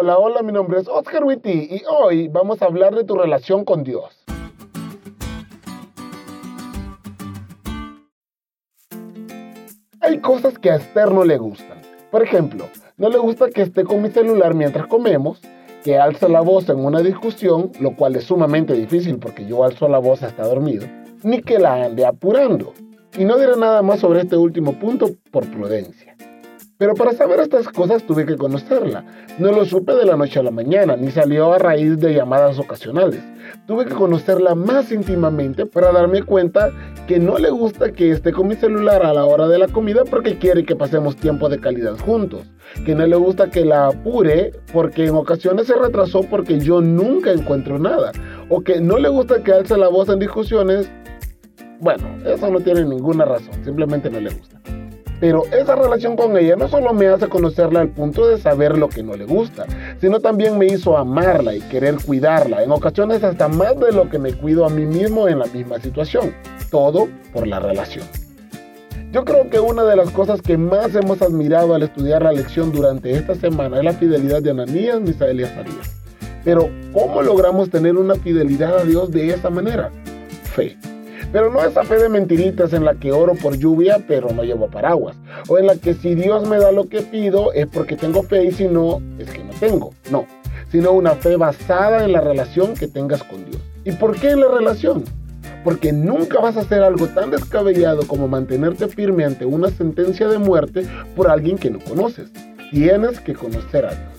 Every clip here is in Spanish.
Hola, hola, mi nombre es Oscar Witty y hoy vamos a hablar de tu relación con Dios. Hay cosas que a Esther no le gustan. Por ejemplo, no le gusta que esté con mi celular mientras comemos, que alza la voz en una discusión, lo cual es sumamente difícil porque yo alzo la voz hasta dormido, ni que la ande apurando. Y no diré nada más sobre este último punto por prudencia. Pero para saber estas cosas tuve que conocerla. No lo supe de la noche a la mañana, ni salió a raíz de llamadas ocasionales. Tuve que conocerla más íntimamente para darme cuenta que no le gusta que esté con mi celular a la hora de la comida porque quiere que pasemos tiempo de calidad juntos. Que no le gusta que la apure porque en ocasiones se retrasó porque yo nunca encuentro nada. O que no le gusta que alce la voz en discusiones. Bueno, eso no tiene ninguna razón, simplemente no le gusta. Pero esa relación con ella no solo me hace conocerla al punto de saber lo que no le gusta, sino también me hizo amarla y querer cuidarla, en ocasiones hasta más de lo que me cuido a mí mismo en la misma situación. Todo por la relación. Yo creo que una de las cosas que más hemos admirado al estudiar la lección durante esta semana es la fidelidad de Ananías, Misael y Azarías. Pero, ¿cómo logramos tener una fidelidad a Dios de esa manera? Fe. Pero no esa fe de mentiritas en la que oro por lluvia pero no llevo paraguas. O en la que si Dios me da lo que pido es porque tengo fe y si no, es que no tengo. No, sino una fe basada en la relación que tengas con Dios. ¿Y por qué en la relación? Porque nunca vas a hacer algo tan descabellado como mantenerte firme ante una sentencia de muerte por alguien que no conoces. Tienes que conocer a Dios.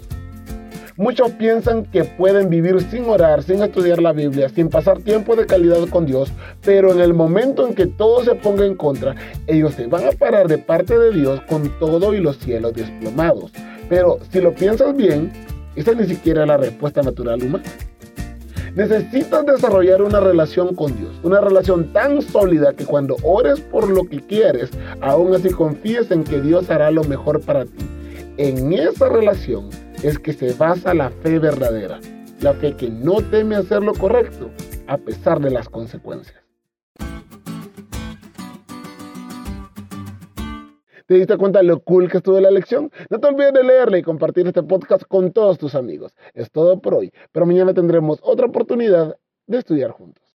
Muchos piensan que pueden vivir sin orar, sin estudiar la Biblia, sin pasar tiempo de calidad con Dios, pero en el momento en que todo se ponga en contra, ellos se van a parar de parte de Dios con todo y los cielos desplomados. Pero si lo piensas bien, esa ni siquiera es la respuesta natural humana. Necesitas desarrollar una relación con Dios, una relación tan sólida que cuando ores por lo que quieres, aún así confíes en que Dios hará lo mejor para ti. En esa relación es que se basa la fe verdadera, la fe que no teme hacer lo correcto a pesar de las consecuencias. ¿Te diste cuenta de lo cool que estuvo la lección? No te olvides de leerle y compartir este podcast con todos tus amigos. Es todo por hoy, pero mañana tendremos otra oportunidad de estudiar juntos.